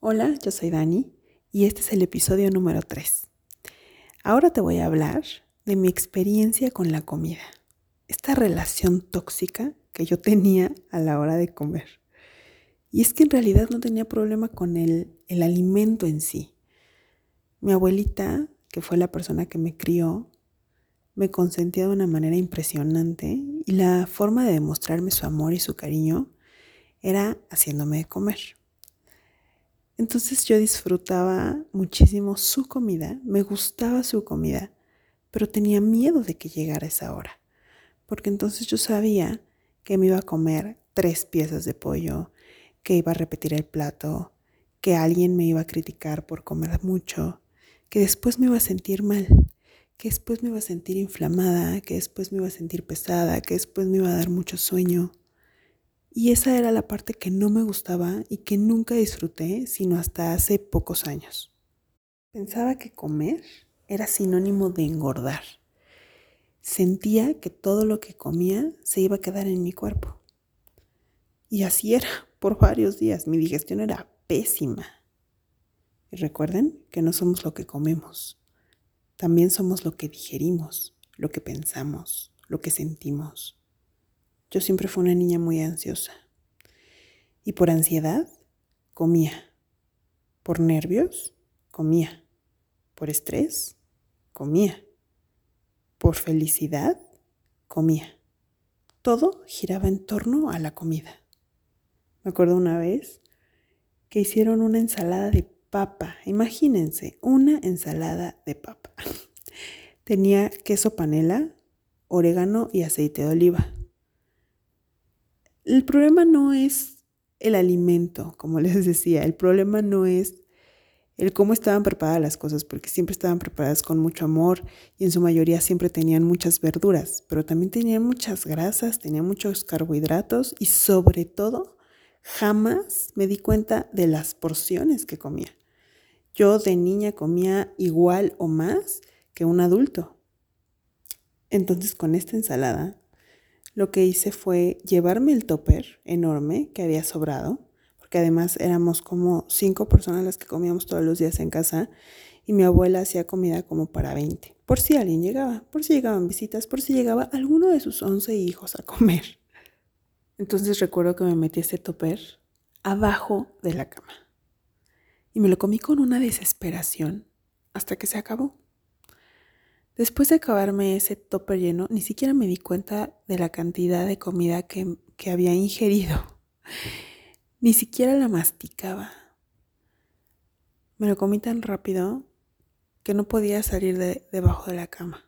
Hola, yo soy Dani y este es el episodio número 3. Ahora te voy a hablar de mi experiencia con la comida, esta relación tóxica que yo tenía a la hora de comer. Y es que en realidad no tenía problema con el, el alimento en sí. Mi abuelita, que fue la persona que me crió, me consentía de una manera impresionante y la forma de demostrarme su amor y su cariño era haciéndome comer. Entonces yo disfrutaba muchísimo su comida, me gustaba su comida, pero tenía miedo de que llegara esa hora, porque entonces yo sabía que me iba a comer tres piezas de pollo, que iba a repetir el plato, que alguien me iba a criticar por comer mucho, que después me iba a sentir mal, que después me iba a sentir inflamada, que después me iba a sentir pesada, que después me iba a dar mucho sueño. Y esa era la parte que no me gustaba y que nunca disfruté sino hasta hace pocos años. Pensaba que comer era sinónimo de engordar. Sentía que todo lo que comía se iba a quedar en mi cuerpo. Y así era por varios días. Mi digestión era pésima. Y recuerden que no somos lo que comemos. También somos lo que digerimos, lo que pensamos, lo que sentimos. Yo siempre fui una niña muy ansiosa. Y por ansiedad, comía. Por nervios, comía. Por estrés, comía. Por felicidad, comía. Todo giraba en torno a la comida. Me acuerdo una vez que hicieron una ensalada de papa. Imagínense, una ensalada de papa. Tenía queso panela, orégano y aceite de oliva. El problema no es el alimento, como les decía, el problema no es el cómo estaban preparadas las cosas, porque siempre estaban preparadas con mucho amor y en su mayoría siempre tenían muchas verduras, pero también tenían muchas grasas, tenían muchos carbohidratos y sobre todo jamás me di cuenta de las porciones que comía. Yo de niña comía igual o más que un adulto. Entonces con esta ensalada lo que hice fue llevarme el topper enorme que había sobrado, porque además éramos como cinco personas las que comíamos todos los días en casa y mi abuela hacía comida como para 20, por si alguien llegaba, por si llegaban visitas, por si llegaba alguno de sus 11 hijos a comer. Entonces recuerdo que me metí ese topper abajo de la cama y me lo comí con una desesperación hasta que se acabó. Después de acabarme ese topper lleno, ni siquiera me di cuenta de la cantidad de comida que, había ingerido. Ni siquiera la masticaba. Me lo comí tan rápido que no podía salir de debajo de la cama.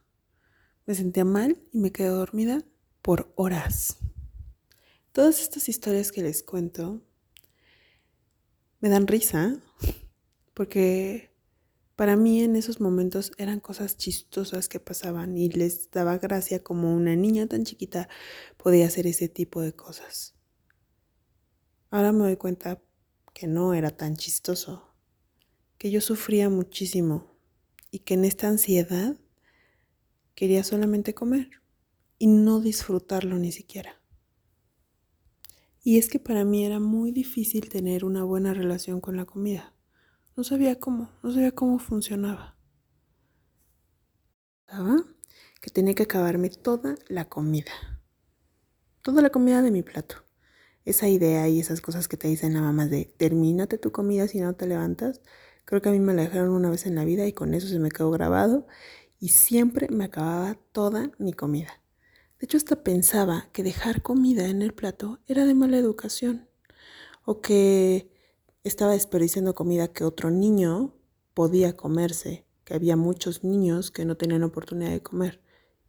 Me sentía mal y me quedé dormida por horas. Todas estas historias que les cuento me dan risa porque para mí en esos momentos eran cosas chistosas que pasaban y les daba gracia como una niña tan chiquita podía hacer ese tipo de cosas. Ahora me doy cuenta que no era tan chistoso, que yo sufría muchísimo y que en esta ansiedad quería solamente comer y no disfrutarlo ni siquiera. Y es que para mí era muy difícil tener una buena relación con la comida. No sabía cómo, no sabía cómo funcionaba. Sabía que tenía que acabarme toda la comida. Toda la comida de mi plato. Esa idea y esas cosas que te dicen la mamá de termínate tu comida si no te levantas. Creo que a mí me la dejaron una vez en la vida y con eso se me quedó grabado y siempre me acababa toda mi comida. De hecho, hasta pensaba que dejar comida en el plato era de mala educación o que estaba desperdiciando comida que otro niño podía comerse, que había muchos niños que no tenían oportunidad de comer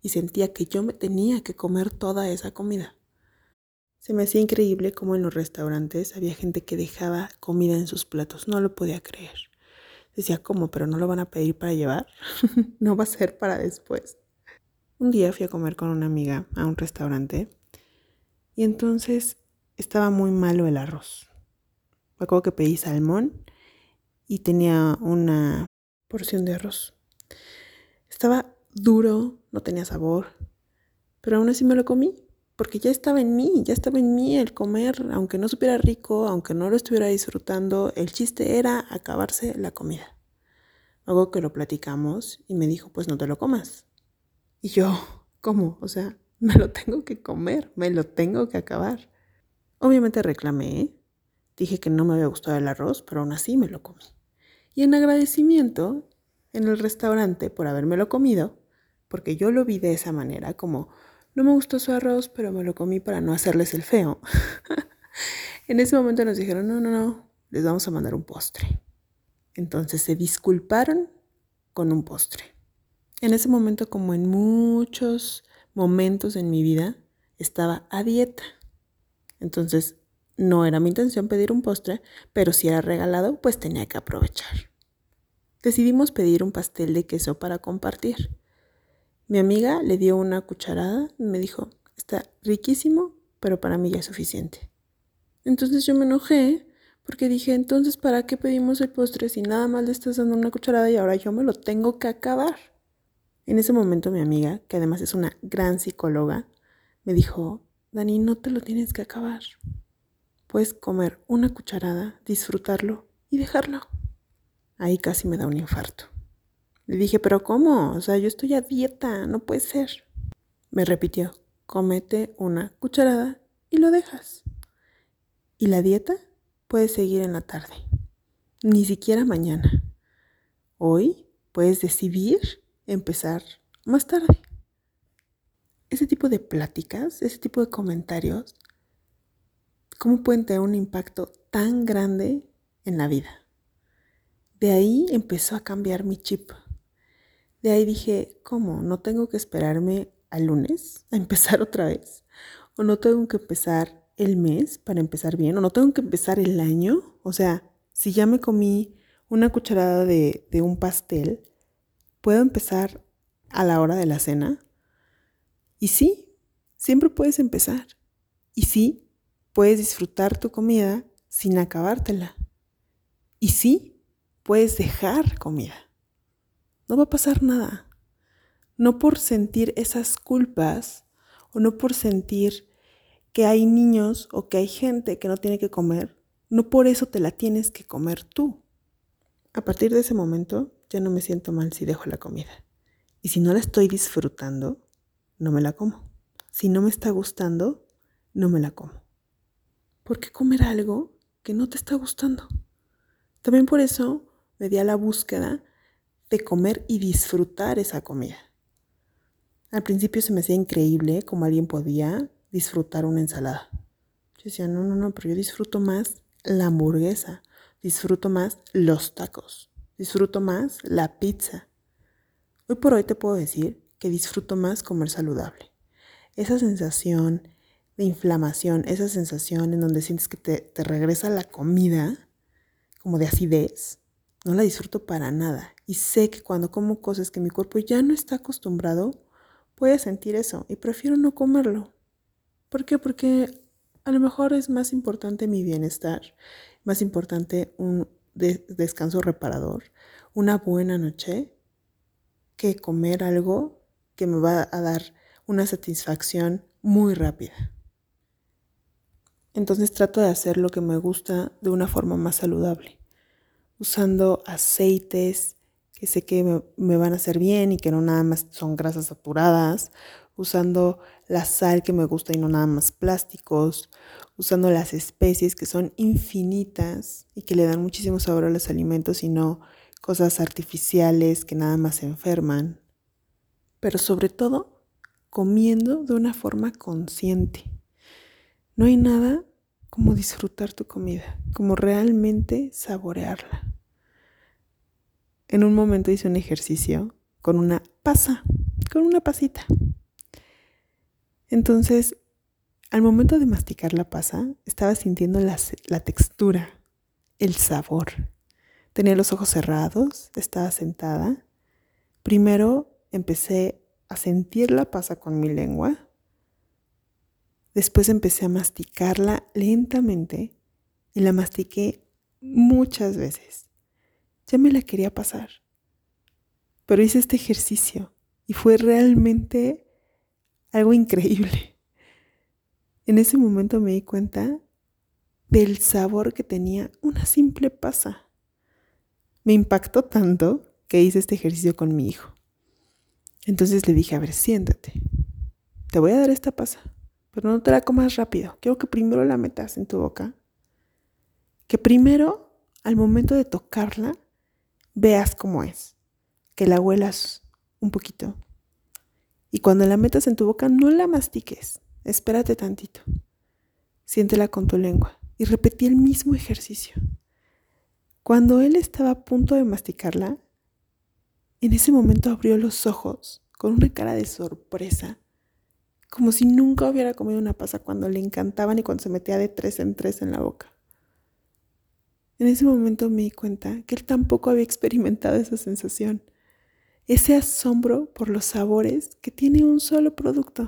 y sentía que yo me tenía que comer toda esa comida. Se me hacía increíble cómo en los restaurantes había gente que dejaba comida en sus platos, no lo podía creer. Decía, ¿cómo? ¿Pero no lo van a pedir para llevar? no va a ser para después. Un día fui a comer con una amiga a un restaurante y entonces estaba muy malo el arroz. Me que pedí salmón y tenía una porción de arroz. Estaba duro, no tenía sabor, pero aún así me lo comí porque ya estaba en mí, ya estaba en mí el comer, aunque no supiera rico, aunque no lo estuviera disfrutando, el chiste era acabarse la comida. Luego que lo platicamos y me dijo, pues no te lo comas. Y yo, ¿cómo? O sea, me lo tengo que comer, me lo tengo que acabar. Obviamente reclamé, dije que no me había gustado el arroz, pero aún así me lo comí. Y en agradecimiento, en el restaurante por habérmelo comido, porque yo lo vi de esa manera, como no me gustó su arroz, pero me lo comí para no hacerles el feo. en ese momento nos dijeron, no, no, no, les vamos a mandar un postre. Entonces se disculparon con un postre. En ese momento, como en muchos momentos en mi vida, estaba a dieta. Entonces, no era mi intención pedir un postre, pero si era regalado, pues tenía que aprovechar. Decidimos pedir un pastel de queso para compartir. Mi amiga le dio una cucharada y me dijo, está riquísimo, pero para mí ya es suficiente. Entonces yo me enojé porque dije, entonces, ¿para qué pedimos el postre si nada más le estás dando una cucharada y ahora yo me lo tengo que acabar? En ese momento mi amiga, que además es una gran psicóloga, me dijo, Dani, no te lo tienes que acabar. Puedes comer una cucharada, disfrutarlo y dejarlo. Ahí casi me da un infarto. Le dije, pero ¿cómo? O sea, yo estoy a dieta, no puede ser. Me repitió, comete una cucharada y lo dejas. Y la dieta puede seguir en la tarde, ni siquiera mañana. Hoy puedes decidir empezar más tarde. Ese tipo de pláticas, ese tipo de comentarios, ¿cómo pueden tener un impacto tan grande en la vida? De ahí empezó a cambiar mi chip. De ahí dije, ¿cómo? ¿No tengo que esperarme al lunes a empezar otra vez? ¿O no tengo que empezar el mes para empezar bien? ¿O no tengo que empezar el año? O sea, si ya me comí una cucharada de, de un pastel, ¿puedo empezar a la hora de la cena? Y sí, siempre puedes empezar. Y sí, puedes disfrutar tu comida sin acabártela. Y sí, puedes dejar comida no va a pasar nada. No por sentir esas culpas o no por sentir que hay niños o que hay gente que no tiene que comer, no por eso te la tienes que comer tú. A partir de ese momento ya no me siento mal si dejo la comida. Y si no la estoy disfrutando, no me la como. Si no me está gustando, no me la como. ¿Por qué comer algo que no te está gustando? También por eso me di a la búsqueda de comer y disfrutar esa comida. Al principio se me hacía increíble cómo alguien podía disfrutar una ensalada. Yo decía, no, no, no, pero yo disfruto más la hamburguesa, disfruto más los tacos, disfruto más la pizza. Hoy por hoy te puedo decir que disfruto más comer saludable. Esa sensación de inflamación, esa sensación en donde sientes que te, regresa la comida, como de acidez, no la disfruto para nada. Y sé que cuando como cosas que mi cuerpo ya no está acostumbrado, voy a sentir eso y prefiero no comerlo. ¿Por qué? Porque a lo mejor es más importante mi bienestar, más importante un descanso reparador, una buena noche, que comer algo que me va a dar una satisfacción muy rápida. Entonces trato de hacer lo que me gusta de una forma más saludable, usando aceites, que sé que me, van a hacer bien y que no nada más son grasas saturadas, usando la sal que me gusta y no nada más plásticos, usando las especies que son infinitas y que le dan muchísimo sabor a los alimentos y no cosas artificiales que nada más se enferman. Pero sobre todo, comiendo de una forma consciente. No hay nada como disfrutar tu comida, como realmente saborearla. En un momento hice un ejercicio con una pasa, con una pasita. Entonces, al momento de masticar la pasa, estaba sintiendo la, la textura, el sabor. Tenía los ojos cerrados, estaba sentada. Primero empecé a sentir la pasa con mi lengua. Después empecé a masticarla lentamente y la mastiqué muchas veces ya me la quería pasar. Pero hice este ejercicio y fue realmente algo increíble. En ese momento me di cuenta del sabor que tenía una simple pasa. Me impactó tanto que hice este ejercicio con mi hijo. Entonces le dije, a ver, siéntate. Te voy a dar esta pasa, pero no te la comas rápido. Quiero que primero la metas en tu boca. Que primero, al momento de tocarla, veas cómo es. Que la huelas un poquito. Y cuando la metas en tu boca, no la mastiques. Espérate tantito. Siéntela con tu lengua. Y repetí el mismo ejercicio. Cuando él estaba a punto de masticarla, en ese momento abrió los ojos con una cara de sorpresa, como si nunca hubiera comido una pasa cuando le encantaban y cuando se metía de tres en tres en la boca. En ese momento me di cuenta que él tampoco había experimentado esa sensación, ese asombro por los sabores que tiene un solo producto,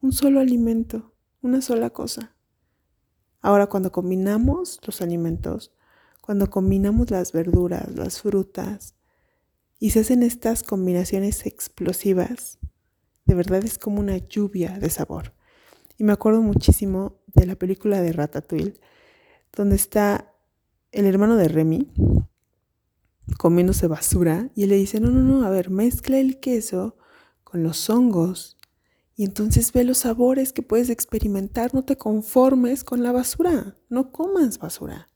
un solo alimento, una sola cosa. Ahora cuando combinamos los alimentos, cuando combinamos las verduras, las frutas, y se hacen estas combinaciones explosivas. De verdad es como una lluvia de sabor. Y me acuerdo muchísimo de la película de Ratatouille, donde está el hermano de Remy comiéndose basura y él le dice, no, no, no, a ver, mezcla el queso con los hongos y entonces ve los sabores que puedes experimentar, no te conformes con la basura, no comas basura.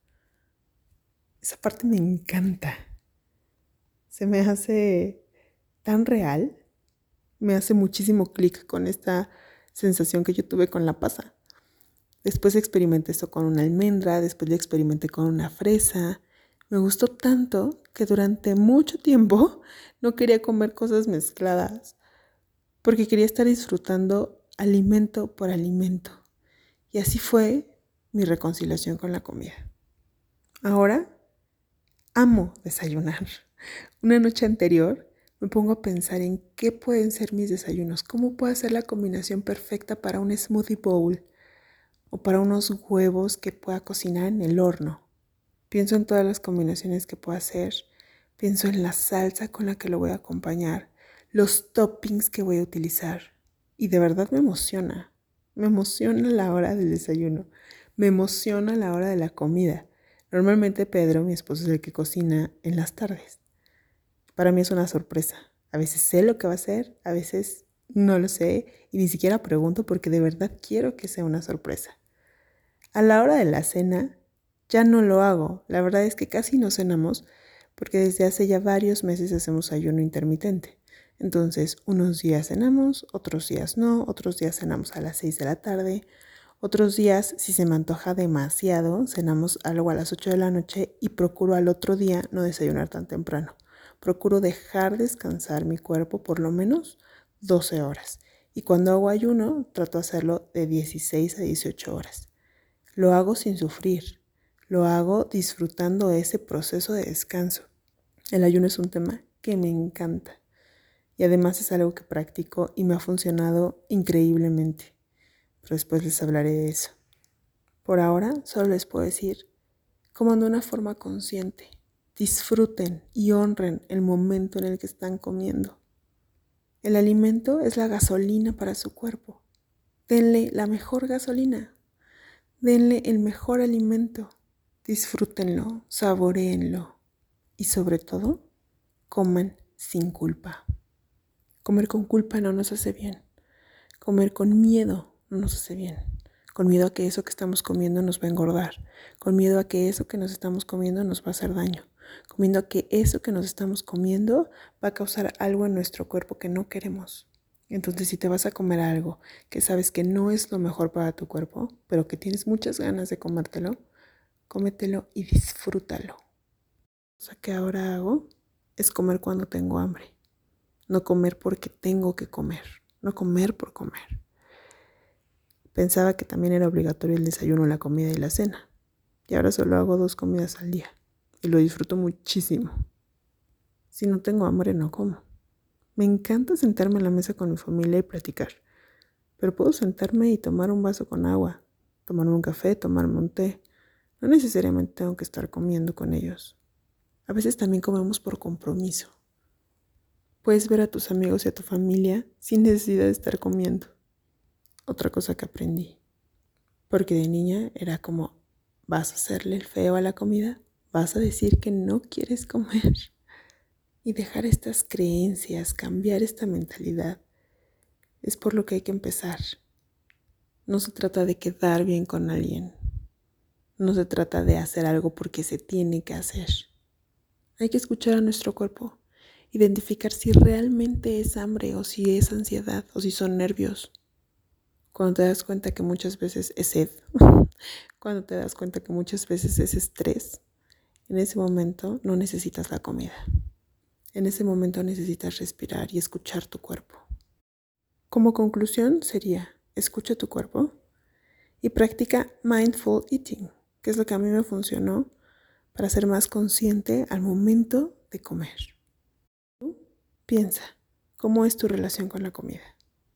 Esa parte me encanta se me hace tan real, me hace muchísimo clic con esta sensación que yo tuve con la pasa. Después experimenté esto con una almendra, después lo experimenté con una fresa. Me gustó tanto que durante mucho tiempo no quería comer cosas mezcladas, porque quería estar disfrutando alimento por alimento. Y así fue mi reconciliación con la comida. Ahora amo desayunar. Una noche anterior me pongo a pensar en qué pueden ser mis desayunos, cómo puedo hacer la combinación perfecta para un smoothie bowl o para unos huevos que pueda cocinar en el horno. Pienso en todas las combinaciones que puedo hacer, pienso en la salsa con la que lo voy a acompañar, los toppings que voy a utilizar y de verdad me emociona. Me emociona la hora del desayuno, me emociona la hora de la comida. Normalmente Pedro, mi esposo, es el que cocina en las tardes. Para mí es una sorpresa. A veces sé lo que va a hacer, a veces no lo sé y ni siquiera pregunto porque de verdad quiero que sea una sorpresa. A la hora de la cena ya no lo hago. La verdad es que casi no cenamos porque desde hace ya varios meses hacemos ayuno intermitente. Entonces, unos días cenamos, otros días no, otros días cenamos a las 6 de la tarde, otros días, si se me antoja demasiado, cenamos algo a las 8 de la noche y procuro al otro día no desayunar tan temprano. Procuro dejar descansar mi cuerpo por lo menos 12 horas. Y cuando hago ayuno, trato de hacerlo de 16 a 18 horas. Lo hago sin sufrir. Lo hago disfrutando ese proceso de descanso. El ayuno es un tema que me encanta. Y además es algo que practico y me ha funcionado increíblemente. Pero después les hablaré de eso. Por ahora solo les puedo decir, como de una forma consciente, disfruten y honren el momento en el que están comiendo. El alimento es la gasolina para su cuerpo. Denle la mejor gasolina. Denle el mejor alimento. Disfrútenlo, saboreenlo y sobre todo, coman sin culpa. Comer con culpa no nos hace bien. Comer con miedo no nos hace bien. Con miedo a que eso que estamos comiendo nos va a engordar. Con miedo a que eso que nos estamos comiendo nos va a hacer daño comiendo que eso que nos estamos comiendo va a causar algo en nuestro cuerpo que no queremos. Entonces, si te vas a comer algo que sabes que no es lo mejor para tu cuerpo, pero que tienes muchas ganas de comértelo, cómetelo y disfrútalo. O sea, que ahora hago es comer cuando tengo hambre. No comer porque tengo que comer. No comer por comer. Pensaba que también era obligatorio el desayuno, la comida y la cena. Y ahora solo hago dos comidas al día y lo disfruto muchísimo. Si no tengo hambre, no como. Me encanta sentarme en la mesa con mi familia y platicar, pero puedo sentarme y tomar un vaso con agua, tomarme un café, tomarme un té. No necesariamente tengo que estar comiendo con ellos. A veces también comemos por compromiso. Puedes ver a tus amigos y a tu familia sin necesidad de estar comiendo. Otra cosa que aprendí. Porque de niña era como, vas a hacerle el feo a la comida, vas a decir que no quieres comer y dejar estas creencias, cambiar esta mentalidad. Es por lo que hay que empezar. No se trata de quedar bien con alguien. No se trata de hacer algo porque se tiene que hacer. Hay que escuchar a nuestro cuerpo, identificar si realmente es hambre o si es ansiedad o si son nervios. Cuando te das cuenta que muchas veces es sed, cuando te das cuenta que muchas veces es estrés, en ese momento no necesitas la comida. En ese momento necesitas respirar y escuchar tu cuerpo. Como conclusión sería, escucha tu cuerpo y practica mindful eating, que es lo que a mí me funcionó para ser más consciente al momento de comer. Piensa, ¿cómo es tu relación con la comida?